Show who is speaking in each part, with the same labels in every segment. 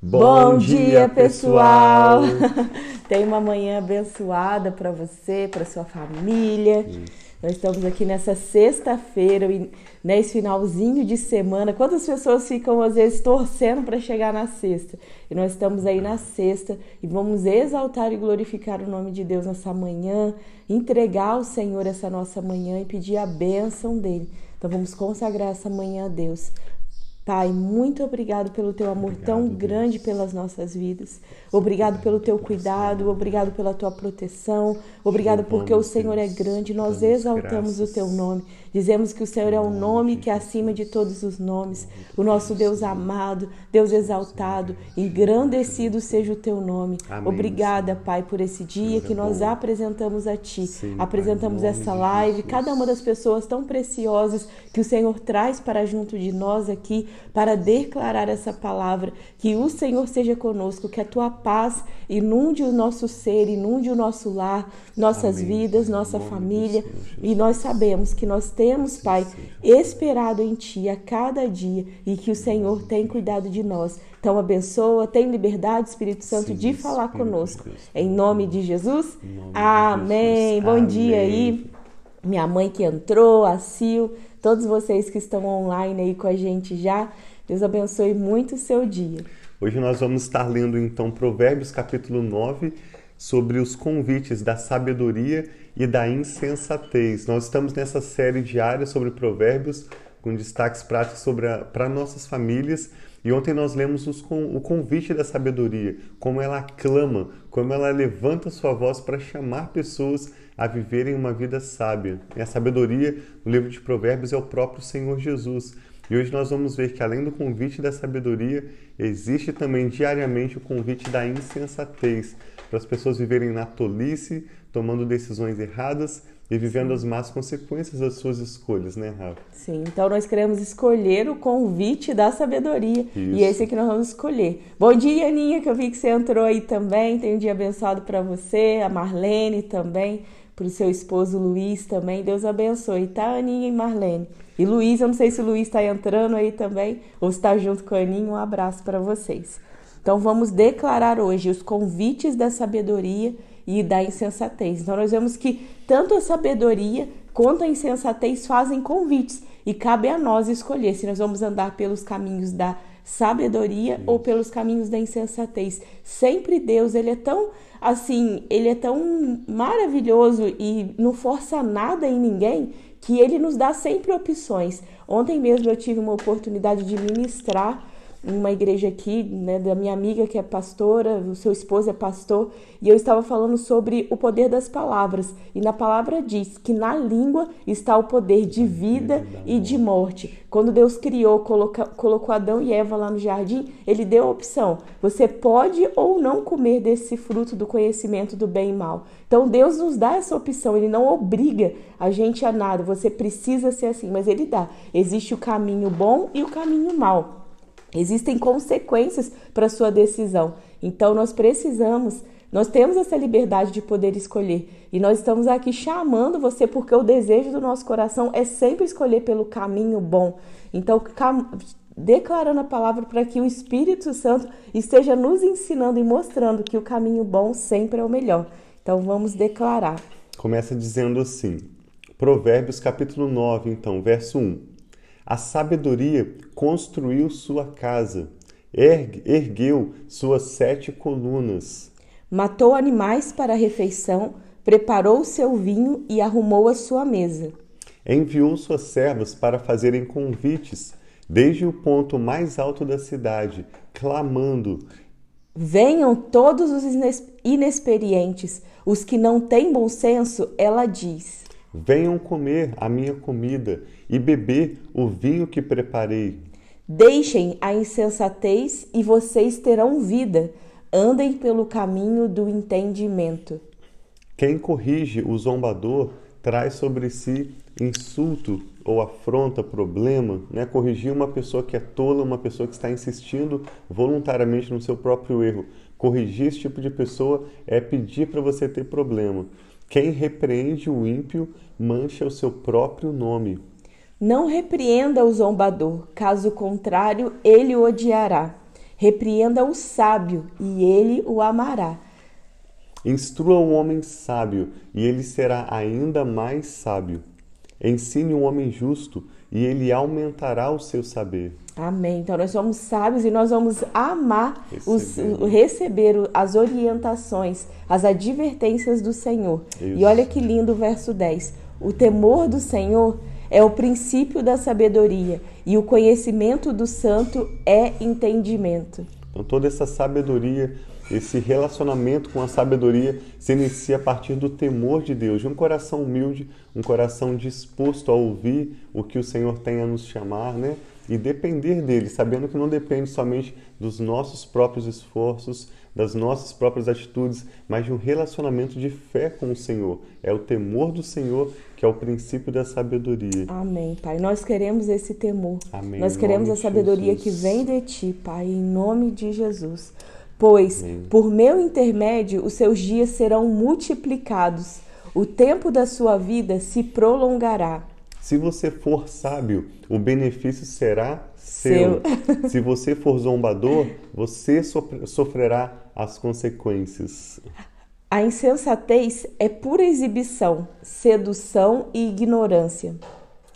Speaker 1: Bom, Bom dia, dia, pessoal! Tem uma manhã abençoada para você, para sua família. Isso. Nós estamos aqui nessa sexta-feira, nesse finalzinho de semana. Quantas pessoas ficam, às vezes, torcendo para chegar na sexta? E nós estamos aí na sexta e vamos exaltar e glorificar o nome de Deus nessa manhã, entregar ao Senhor essa nossa manhã e pedir a bênção dele. Então vamos consagrar essa manhã a Deus. Pai, muito obrigado pelo teu amor obrigado, tão Deus. grande pelas nossas vidas. Obrigado pelo teu cuidado, obrigado pela tua proteção, obrigado porque o Senhor é grande. Nós exaltamos o teu nome. Dizemos que o Senhor é o nome que é acima de todos os nomes, o nosso Deus amado, Deus exaltado, engrandecido seja o teu nome. Obrigada, Pai, por esse dia que nós apresentamos a Ti, apresentamos essa live, cada uma das pessoas tão preciosas que o Senhor traz para junto de nós aqui, para declarar essa palavra, que o Senhor seja conosco, que a Tua paz inunde o nosso ser, inunde o nosso lar, nossas Amém. vidas, nossa família, e nós sabemos que nós temos, Pai, esperado em Ti a cada dia e que o Senhor tem cuidado de nós. Então, abençoa, tem liberdade, Espírito Santo, Sim, de falar Espírito conosco. Deus. Em nome de Jesus. Nome Amém. De Jesus. Bom Amém. dia aí. Minha mãe que entrou, a Sil, todos vocês que estão online aí com a gente já. Deus abençoe muito o seu dia.
Speaker 2: Hoje nós vamos estar lendo então Provérbios capítulo 9 sobre os convites da sabedoria e da insensatez. Nós estamos nessa série diária sobre provérbios, com destaques práticos para nossas famílias. E ontem nós lemos os, o convite da sabedoria, como ela clama, como ela levanta sua voz para chamar pessoas a viverem uma vida sábia. E a sabedoria, no livro de Provérbios, é o próprio Senhor Jesus. E hoje nós vamos ver que além do convite da sabedoria, existe também diariamente o convite da insensatez, para as pessoas viverem na tolice, tomando decisões erradas e vivendo as más consequências das suas escolhas, né, Rafa?
Speaker 1: Sim, então nós queremos escolher o convite da sabedoria. Isso. E esse é que nós vamos escolher. Bom dia, Aninha, que eu vi que você entrou aí também. Tem um dia abençoado para você, a Marlene também, para o seu esposo Luiz também. Deus abençoe, tá, Aninha e Marlene? E Luiz, eu não sei se o Luiz está entrando aí também ou está junto com a Aninha. Um abraço para vocês. Então vamos declarar hoje os convites da sabedoria e da insensatez. Então nós vemos que tanto a sabedoria quanto a insensatez fazem convites e cabe a nós escolher se nós vamos andar pelos caminhos da sabedoria ou pelos caminhos da insensatez. Sempre Deus, ele é tão assim, ele é tão maravilhoso e não força nada em ninguém que ele nos dá sempre opções. Ontem mesmo eu tive uma oportunidade de ministrar uma igreja aqui, né, da minha amiga que é pastora, o seu esposo é pastor, e eu estava falando sobre o poder das palavras. E na palavra diz que na língua está o poder de vida e de morte. Quando Deus criou, coloca, colocou Adão e Eva lá no jardim, ele deu a opção: você pode ou não comer desse fruto do conhecimento do bem e mal. Então Deus nos dá essa opção, ele não obriga a gente a nada, você precisa ser assim, mas ele dá. Existe o caminho bom e o caminho mal. Existem consequências para sua decisão. Então nós precisamos, nós temos essa liberdade de poder escolher. E nós estamos aqui chamando você porque o desejo do nosso coração é sempre escolher pelo caminho bom. Então, declarando a palavra para que o Espírito Santo esteja nos ensinando e mostrando que o caminho bom sempre é o melhor. Então vamos declarar.
Speaker 2: Começa dizendo assim: Provérbios capítulo 9, então, verso 1. A sabedoria construiu sua casa, ergueu suas sete colunas.
Speaker 1: Matou animais para a refeição, preparou seu vinho e arrumou a sua mesa.
Speaker 2: Enviou suas servas para fazerem convites, desde o ponto mais alto da cidade, clamando:
Speaker 1: Venham todos os inexperientes, os que não têm bom senso, ela diz.
Speaker 2: Venham comer a minha comida e beber o vinho que preparei.
Speaker 1: Deixem a insensatez e vocês terão vida. Andem pelo caminho do entendimento.
Speaker 2: Quem corrige o zombador traz sobre si insulto ou afronta, problema, né? Corrigir uma pessoa que é tola, uma pessoa que está insistindo voluntariamente no seu próprio erro. Corrigir esse tipo de pessoa é pedir para você ter problema. Quem repreende o ímpio mancha o seu próprio nome.
Speaker 1: Não repreenda o zombador, caso contrário, ele o odiará. Repreenda o sábio, e ele o amará.
Speaker 2: Instrua o homem sábio, e ele será ainda mais sábio. Ensine o homem justo, e ele aumentará o seu saber.
Speaker 1: Amém. Então nós somos sábios e nós vamos amar receber, os, receber as orientações, as advertências do Senhor. Isso. E olha que lindo o verso 10. O temor do Senhor é o princípio da sabedoria e o conhecimento do santo é entendimento.
Speaker 2: Então toda essa sabedoria esse relacionamento com a sabedoria se inicia a partir do temor de Deus, de um coração humilde, um coração disposto a ouvir o que o Senhor tem a nos chamar, né? E depender dele, sabendo que não depende somente dos nossos próprios esforços, das nossas próprias atitudes, mas de um relacionamento de fé com o Senhor. É o temor do Senhor que é o princípio da sabedoria.
Speaker 1: Amém, Pai. Nós queremos esse temor. Amém. Nós queremos a sabedoria que vem de Ti, Pai, em nome de Jesus pois Amém. por meu intermédio os seus dias serão multiplicados, o tempo da sua vida se prolongará.
Speaker 2: Se você for sábio, o benefício será seu. seu. Se você for zombador, você sofrerá as consequências.
Speaker 1: A insensatez é pura exibição, sedução e ignorância.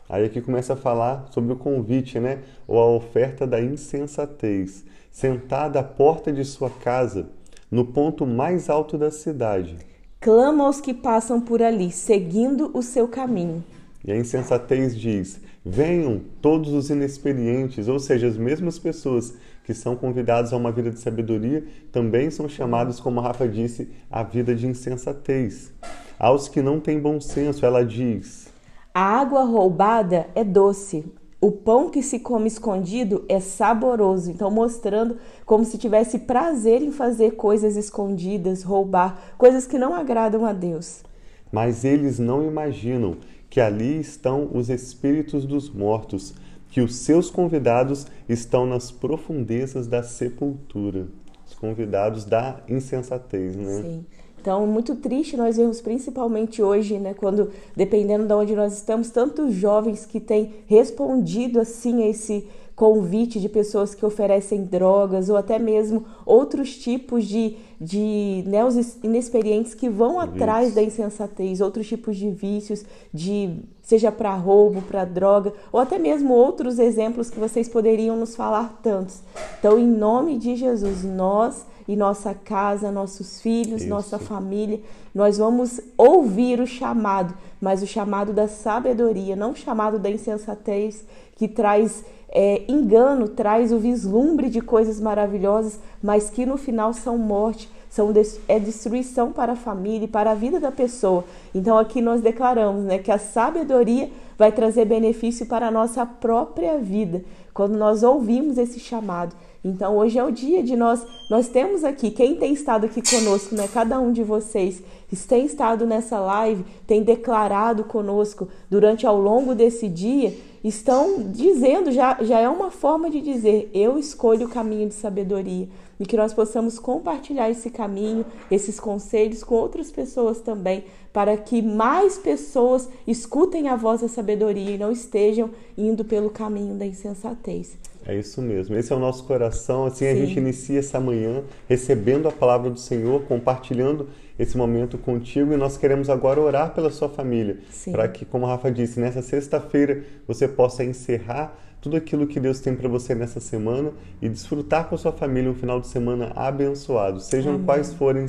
Speaker 2: Aí aqui começa a falar sobre o convite, né? Ou a oferta da insensatez sentada à porta de sua casa, no ponto mais alto da cidade.
Speaker 1: Clama aos que passam por ali, seguindo o seu caminho.
Speaker 2: E a insensatez diz: Venham todos os inexperientes, ou seja, as mesmas pessoas que são convidadas a uma vida de sabedoria, também são chamados, como a Rafa disse, a vida de insensatez. Aos que não têm bom senso, ela diz:
Speaker 1: A água roubada é doce, o pão que se come escondido é saboroso, então mostrando como se tivesse prazer em fazer coisas escondidas, roubar, coisas que não agradam a Deus.
Speaker 2: Mas eles não imaginam que ali estão os espíritos dos mortos, que os seus convidados estão nas profundezas da sepultura. Os convidados da insensatez, né?
Speaker 1: Sim. Então, muito triste nós vemos, principalmente hoje, né, quando, dependendo de onde nós estamos, tantos jovens que têm respondido assim a esse convite de pessoas que oferecem drogas ou até mesmo outros tipos de, de né, os inexperientes que vão atrás da insensatez, outros tipos de vícios, de seja para roubo, para droga, ou até mesmo outros exemplos que vocês poderiam nos falar tantos. Então, em nome de Jesus, nós e nossa casa, nossos filhos, Isso. nossa família. Nós vamos ouvir o chamado, mas o chamado da sabedoria, não o chamado da insensatez que traz é, engano, traz o vislumbre de coisas maravilhosas, mas que no final são morte, são é destruição para a família e para a vida da pessoa. Então aqui nós declaramos né, que a sabedoria vai trazer benefício para a nossa própria vida, quando nós ouvimos esse chamado. Então hoje é o dia de nós, nós temos aqui, quem tem estado aqui conosco, né? Cada um de vocês tem estado nessa live, tem declarado conosco durante ao longo desse dia, estão dizendo, já, já é uma forma de dizer, eu escolho o caminho de sabedoria. E que nós possamos compartilhar esse caminho, esses conselhos com outras pessoas também, para que mais pessoas escutem a voz da sabedoria e não estejam indo pelo caminho da insensatez.
Speaker 2: É isso mesmo. Esse é o nosso coração. Assim Sim. a gente inicia essa manhã recebendo a palavra do Senhor, compartilhando esse momento contigo e nós queremos agora orar pela sua família, para que, como a Rafa disse, nessa sexta-feira você possa encerrar tudo aquilo que Deus tem para você nessa semana e desfrutar com a sua família um final de semana abençoado. Sejam Amém. quais forem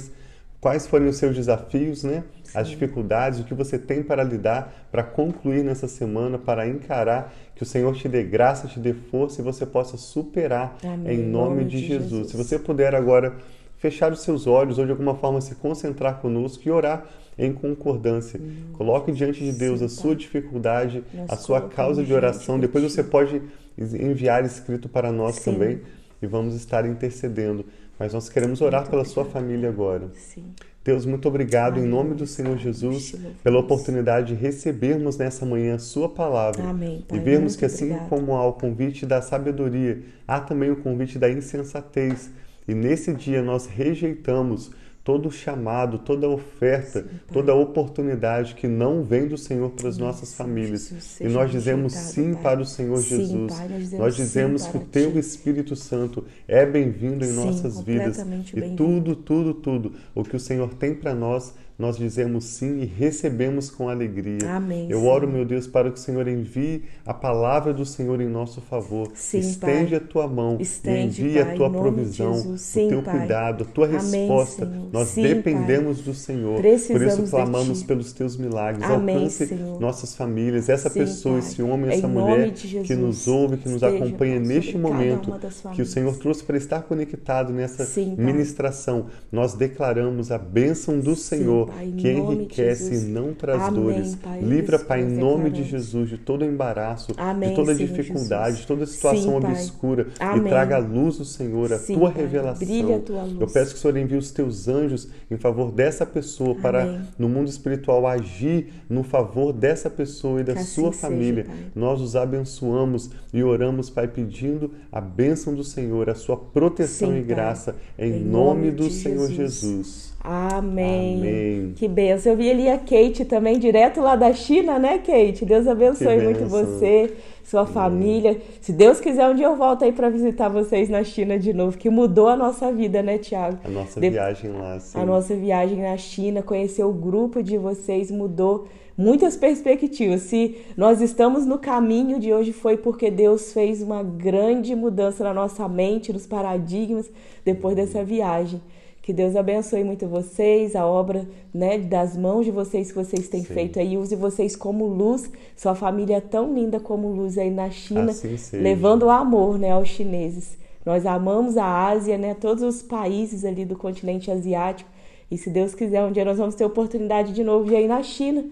Speaker 2: quais forem os seus desafios, né? Sim. As dificuldades, o que você tem para lidar, para concluir nessa semana, para encarar, que o Senhor te dê graça, te dê força e você possa superar Amém. em nome, nome de, de Jesus. Jesus. Se você puder agora fechar os seus olhos ou de alguma forma se concentrar conosco e orar em concordância. Hum, Coloque diante de Deus a sua dificuldade, nós a sua causa de oração. Depois você pode enviar escrito para nós Sim. também e vamos estar intercedendo. Mas nós queremos orar muito pela obrigado. sua família agora. Sim. Deus, muito obrigado Amém. em nome do Senhor Jesus pela oportunidade de recebermos nessa manhã a sua palavra
Speaker 1: Amém,
Speaker 2: e vermos que assim obrigado. como há o convite da sabedoria, há também o convite da insensatez. E nesse dia nós rejeitamos todo chamado, toda oferta, sim, toda oportunidade que não vem do Senhor para as nossas famílias. e nós dizemos sim para o Senhor sim, Jesus. Pai, nós dizemos, nós dizemos que o Teu Espírito Santo é bem-vindo em nossas vidas. E tudo, tudo, tudo o que o Senhor tem para nós nós dizemos sim e recebemos com alegria.
Speaker 1: Amém.
Speaker 2: Eu oro, meu Deus, para que o Senhor envie a palavra do Senhor em nosso favor.
Speaker 1: Sim,
Speaker 2: Estende
Speaker 1: pai.
Speaker 2: a tua mão
Speaker 1: Estende,
Speaker 2: e envie
Speaker 1: pai,
Speaker 2: a tua provisão,
Speaker 1: sim,
Speaker 2: o teu
Speaker 1: pai.
Speaker 2: cuidado, a tua
Speaker 1: Amém,
Speaker 2: resposta.
Speaker 1: Senhor.
Speaker 2: Nós
Speaker 1: sim,
Speaker 2: dependemos do Senhor.
Speaker 1: Precisamos
Speaker 2: Por isso clamamos pelos teus milagres.
Speaker 1: Amém,
Speaker 2: Alcance
Speaker 1: Senhor.
Speaker 2: nossas famílias, essa pessoa, esse homem,
Speaker 1: em
Speaker 2: essa mulher que nos ouve, que nos acompanha neste momento, que o Senhor trouxe para estar conectado nessa ministração. Nós declaramos a bênção do
Speaker 1: Sim,
Speaker 2: Senhor
Speaker 1: pai,
Speaker 2: que enriquece e não traz
Speaker 1: Amém,
Speaker 2: dores.
Speaker 1: Pai,
Speaker 2: Livra, Pai, em nome de. Jesus, de todo embaraço,
Speaker 1: Amém,
Speaker 2: de toda
Speaker 1: Senhor
Speaker 2: dificuldade,
Speaker 1: Jesus.
Speaker 2: de toda situação
Speaker 1: Sim,
Speaker 2: obscura. E
Speaker 1: Amém.
Speaker 2: traga a luz do Senhor, a
Speaker 1: Sim,
Speaker 2: tua revelação.
Speaker 1: Brilha a tua luz.
Speaker 2: Eu peço que o Senhor envie os teus anjos em favor dessa pessoa, para no mundo espiritual agir no favor dessa pessoa e da
Speaker 1: Que assim
Speaker 2: sua
Speaker 1: seja,
Speaker 2: família.
Speaker 1: Pai.
Speaker 2: Nós os abençoamos e oramos, Pai, pedindo a bênção do Senhor, a sua proteção
Speaker 1: Sim,
Speaker 2: e graça, em,
Speaker 1: Em
Speaker 2: nome
Speaker 1: nome
Speaker 2: do Senhor
Speaker 1: Jesus.
Speaker 2: Jesus.
Speaker 1: Amém.
Speaker 2: Amém.
Speaker 1: Que benção. Eu vi ali a Kate também, direto lá da China, né, Kate? Deus abençoe muito você, sua família. Se Deus quiser, um dia eu volto aí para visitar vocês na China de novo, que mudou a nossa vida, né, Tiago?
Speaker 2: A nossa
Speaker 1: De-
Speaker 2: viagem lá, sim.
Speaker 1: A nossa viagem na China, conhecer o grupo de vocês mudou muitas perspectivas. Se nós estamos no caminho de hoje foi porque Deus fez uma grande mudança na nossa mente, nos paradigmas depois dessa viagem. Que Deus abençoe muito vocês, a obra né, das mãos de vocês que vocês têm
Speaker 2: Sim.
Speaker 1: feito aí. Use vocês como luz, sua família é tão linda como luz aí na China,
Speaker 2: Assim
Speaker 1: levando o amor né, aos chineses. Nós amamos a Ásia, né, todos os países ali do continente asiático. E se Deus quiser, um dia nós vamos ter oportunidade de novo de ir na China,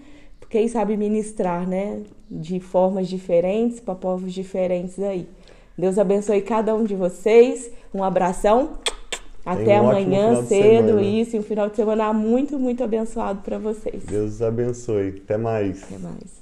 Speaker 1: quem sabe ministrar, né, de formas diferentes para povos diferentes aí. Deus abençoe cada um de vocês. Um abração. Até
Speaker 2: um
Speaker 1: amanhã cedo, isso, e um final de semana muito, muito abençoado para vocês.
Speaker 2: Deus os abençoe. Até mais.
Speaker 1: Até mais.